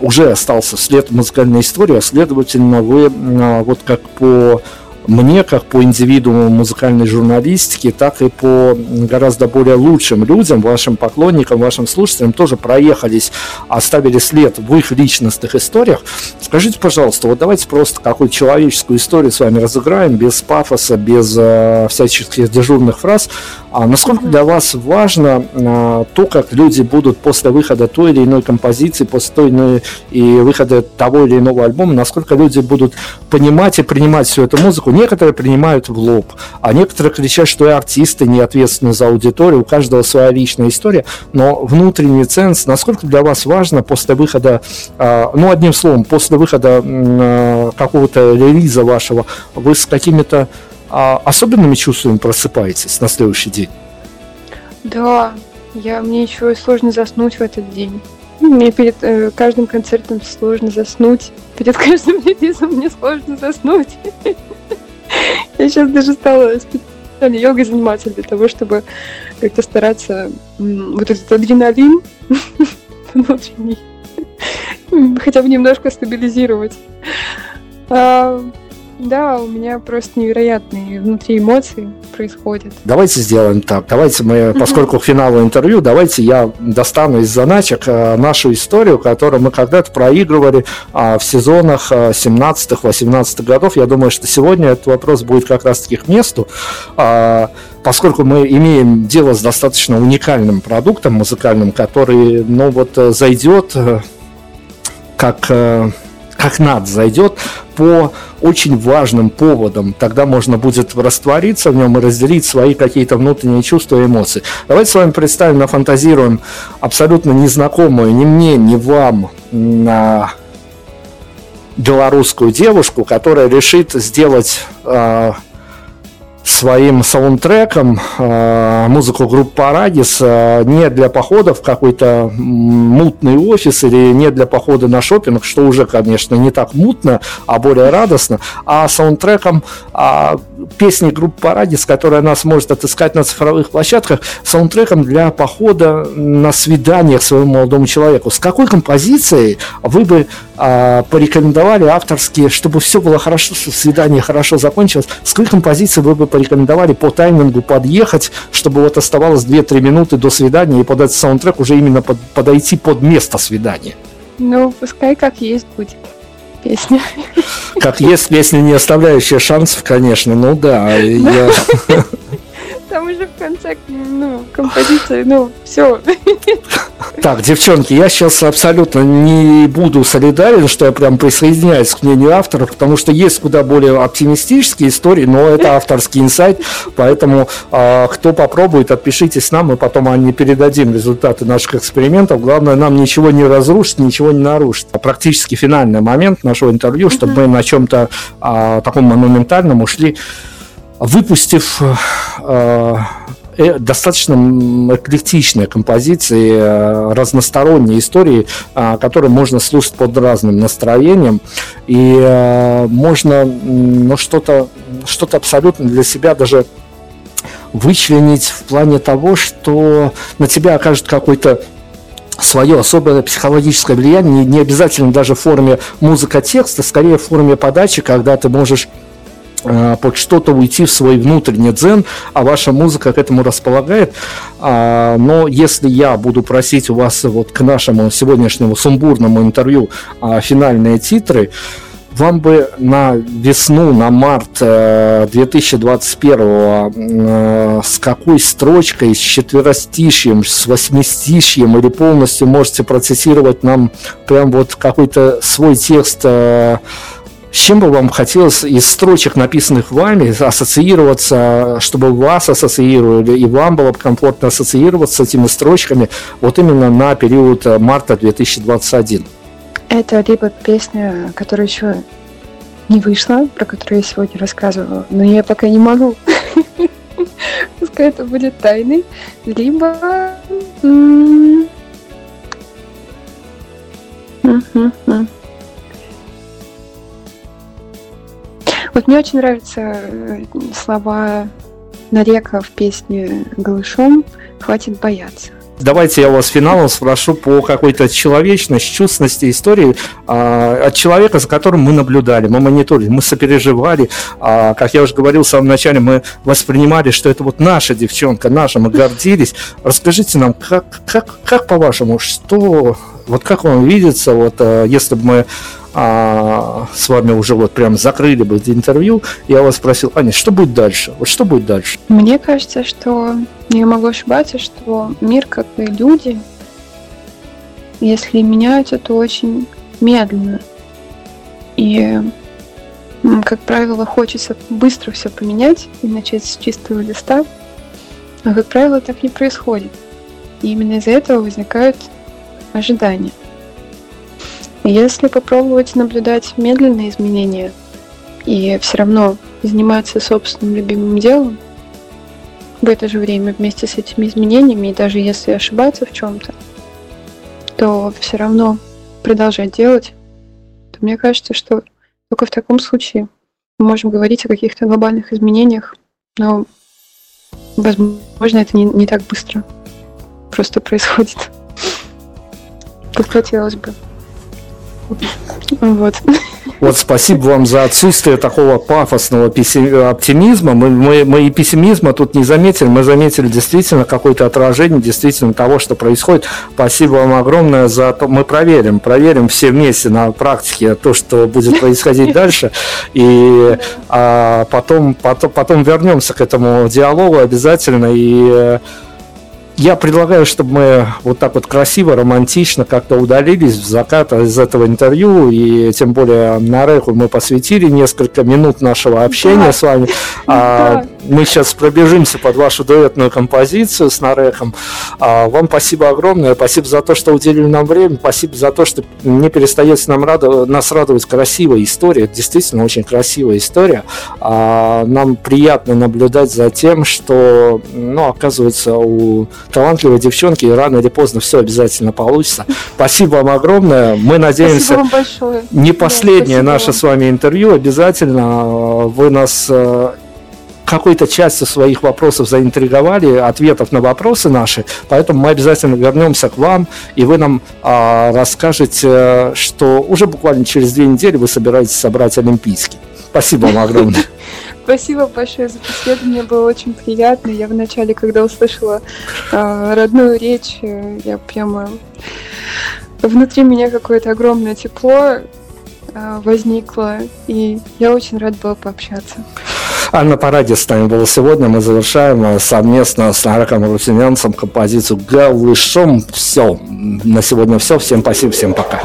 уже остался след музыкальной истории, а следовательно, вы а, вот как по мне, как по индивидууму музыкальной журналистики, так и по гораздо более лучшим людям, вашим поклонникам, вашим слушателям, тоже проехались, оставили след в их личностных историях. Скажите, пожалуйста, вот давайте просто какую-то человеческую историю с вами разыграем, без пафоса, без э, всяческих дежурных фраз. А насколько для вас важно а, то, как люди будут после выхода той или иной композиции, после той или иной и выхода того или иного альбома, насколько люди будут понимать и принимать всю эту музыку? Некоторые принимают в лоб, а некоторые кричат, что и артисты не ответственны за аудиторию, у каждого своя личная история, но внутренний ценз, насколько для вас важно после выхода, а, ну, одним словом, после выхода а, какого-то релиза вашего, вы с какими-то а, особенными чувствами просыпаетесь на следующий день? Да, я, мне еще сложно заснуть в этот день. Мне перед э, каждым концертом сложно заснуть. Перед (laughs) каждым релизом мне сложно заснуть. (laughs) Я сейчас даже стала специально йогой заниматься для того, чтобы как-то стараться вот этот адреналин (laughs) внутренний хотя бы немножко стабилизировать. Да, у меня просто невероятные внутри эмоции происходят. Давайте сделаем так. Давайте мы, поскольку к финалу интервью, давайте я достану из заначек э, нашу историю, которую мы когда-то проигрывали а, в сезонах 17-18 э, годов. Я думаю, что сегодня этот вопрос будет как раз-таки к месту а, поскольку мы имеем дело с достаточно уникальным продуктом музыкальным, который, ну вот, э, зайдет как как надо зайдет по очень важным поводам. Тогда можно будет раствориться в нем и разделить свои какие-то внутренние чувства и эмоции. Давайте с вами представим, нафантазируем абсолютно незнакомую ни мне, ни вам на белорусскую девушку, которая решит сделать э, своим саундтреком э, музыку группы Арадис э, не для похода в какой-то мутный офис или не для похода на шопинг, что уже, конечно, не так мутно, а более радостно, а саундтреком а, песни группы Арадис, которая она сможет отыскать на цифровых площадках, саундтреком для похода на свидание к своему молодому человеку. С какой композицией вы бы а, порекомендовали авторские, чтобы все было хорошо, свидание хорошо закончилось, с какой композицией вы бы порекомендовали по таймингу подъехать, чтобы вот оставалось 2-3 минуты до свидания и под этот саундтрек уже именно под, подойти под место свидания? Ну, пускай как есть будет песня. Как есть песня, не оставляющая шансов, конечно, ну да. Я... (laughs) Там уже в конце, ну, композиция, ну, все. Так, девчонки, я сейчас абсолютно не буду солидарен, что я прям присоединяюсь к мнению авторов, потому что есть куда более оптимистические истории, но это авторский инсайт, поэтому э, кто попробует, отпишитесь нам, мы потом они передадим результаты наших экспериментов. Главное, нам ничего не разрушить, ничего не нарушить. Практически финальный момент нашего интервью, чтобы мы на чем-то э, таком монументальном ушли выпустив э, э, достаточно эклектичные композиции, э, разносторонние истории, которые можно слушать под разным настроением, и можно ну, что-то что абсолютно для себя даже вычленить в плане того, что на тебя окажет какой-то свое особое психологическое влияние, не обязательно даже в форме музыка текста, скорее в форме подачи, когда ты можешь под что-то уйти в свой внутренний дзен, а ваша музыка к этому располагает. А, но если я буду просить у вас вот к нашему сегодняшнему сумбурному интервью а, финальные титры, вам бы на весну, на март 2021 э, э, с какой строчкой, с четверостишьем, с восьмистишьем или полностью можете процессировать нам прям вот какой-то свой текст с чем бы вам хотелось из строчек, написанных вами, ассоциироваться, чтобы вас ассоциировали, и вам было бы комфортно ассоциироваться с этими строчками вот именно на период э, марта 2021? Это либо песня, которая еще не вышла, про которую я сегодня рассказывала, но я пока не могу. (laughs) Пускай это будет тайной. Либо... Вот мне очень нравятся э, слова Нарека в песне «Голышом» «Хватит бояться». Давайте я у вас финалом спрошу по какой-то человечности, чувственности истории а, от человека, за которым мы наблюдали, мы мониторили, мы сопереживали. А, как я уже говорил в самом начале, мы воспринимали, что это вот наша девчонка, наша, мы гордились. Расскажите нам, как, как, как по-вашему, что, вот как вам видится, вот а, если бы мы а, с вами уже вот прям закрыли бы это интервью, я вас спросил, Аня, что будет дальше? Вот что будет дальше? Мне кажется, что я могу ошибаться, что мир, как и люди, если меняются, то очень медленно. И, как правило, хочется быстро все поменять и начать с чистого листа, а, как правило, так не происходит. И именно из-за этого возникают ожидания. Если попробовать наблюдать медленные изменения и все равно заниматься собственным любимым делом, в это же время вместе с этими изменениями, и даже если ошибаться в чем-то, то все равно продолжать делать, то мне кажется, что только в таком случае мы можем говорить о каких-то глобальных изменениях, но, возможно, это не, не так быстро просто происходит, (laughs) как хотелось бы. Вот. Вот спасибо вам за отсутствие такого пафосного оптимизма. Мы, мы, мы и пессимизма тут не заметили, мы заметили действительно какое-то отражение действительно того, что происходит. Спасибо вам огромное за то. Мы проверим, проверим все вместе на практике то, что будет (laughs) происходить дальше. И а, потом, потом, потом вернемся к этому диалогу обязательно. И я предлагаю, чтобы мы вот так вот красиво, романтично как-то удалились в закат из этого интервью, и тем более на Реху мы посвятили несколько минут нашего общения да. с вами. (laughs) А, мы сейчас пробежимся под вашу дуэтную композицию с Нарехом. А, вам спасибо огромное, спасибо за то, что уделили нам время, спасибо за то, что не перестаете нам радовать, нас радовать красивая история. Это действительно очень красивая история. А, нам приятно наблюдать за тем, что, ну, оказывается, у талантливые девчонки, и рано или поздно все обязательно получится. Спасибо вам огромное. Мы надеемся, не последнее да, наше вам. с вами интервью. Обязательно вы нас э, какой-то частью своих вопросов заинтриговали, ответов на вопросы наши, поэтому мы обязательно вернемся к вам, и вы нам а, расскажете, что уже буквально через две недели вы собираетесь собрать Олимпийский. Спасибо вам огромное. (laughs) Спасибо большое за беседу, мне было очень приятно. Я вначале, когда услышала э, родную речь, э, я прямо внутри меня какое-то огромное тепло э, возникло, и я очень рада была пообщаться. Анна Параде с нами была сегодня. Мы завершаем э, совместно с Нараком Русинянцем композицию «Голышом». Все. На сегодня все. Всем спасибо, всем пока.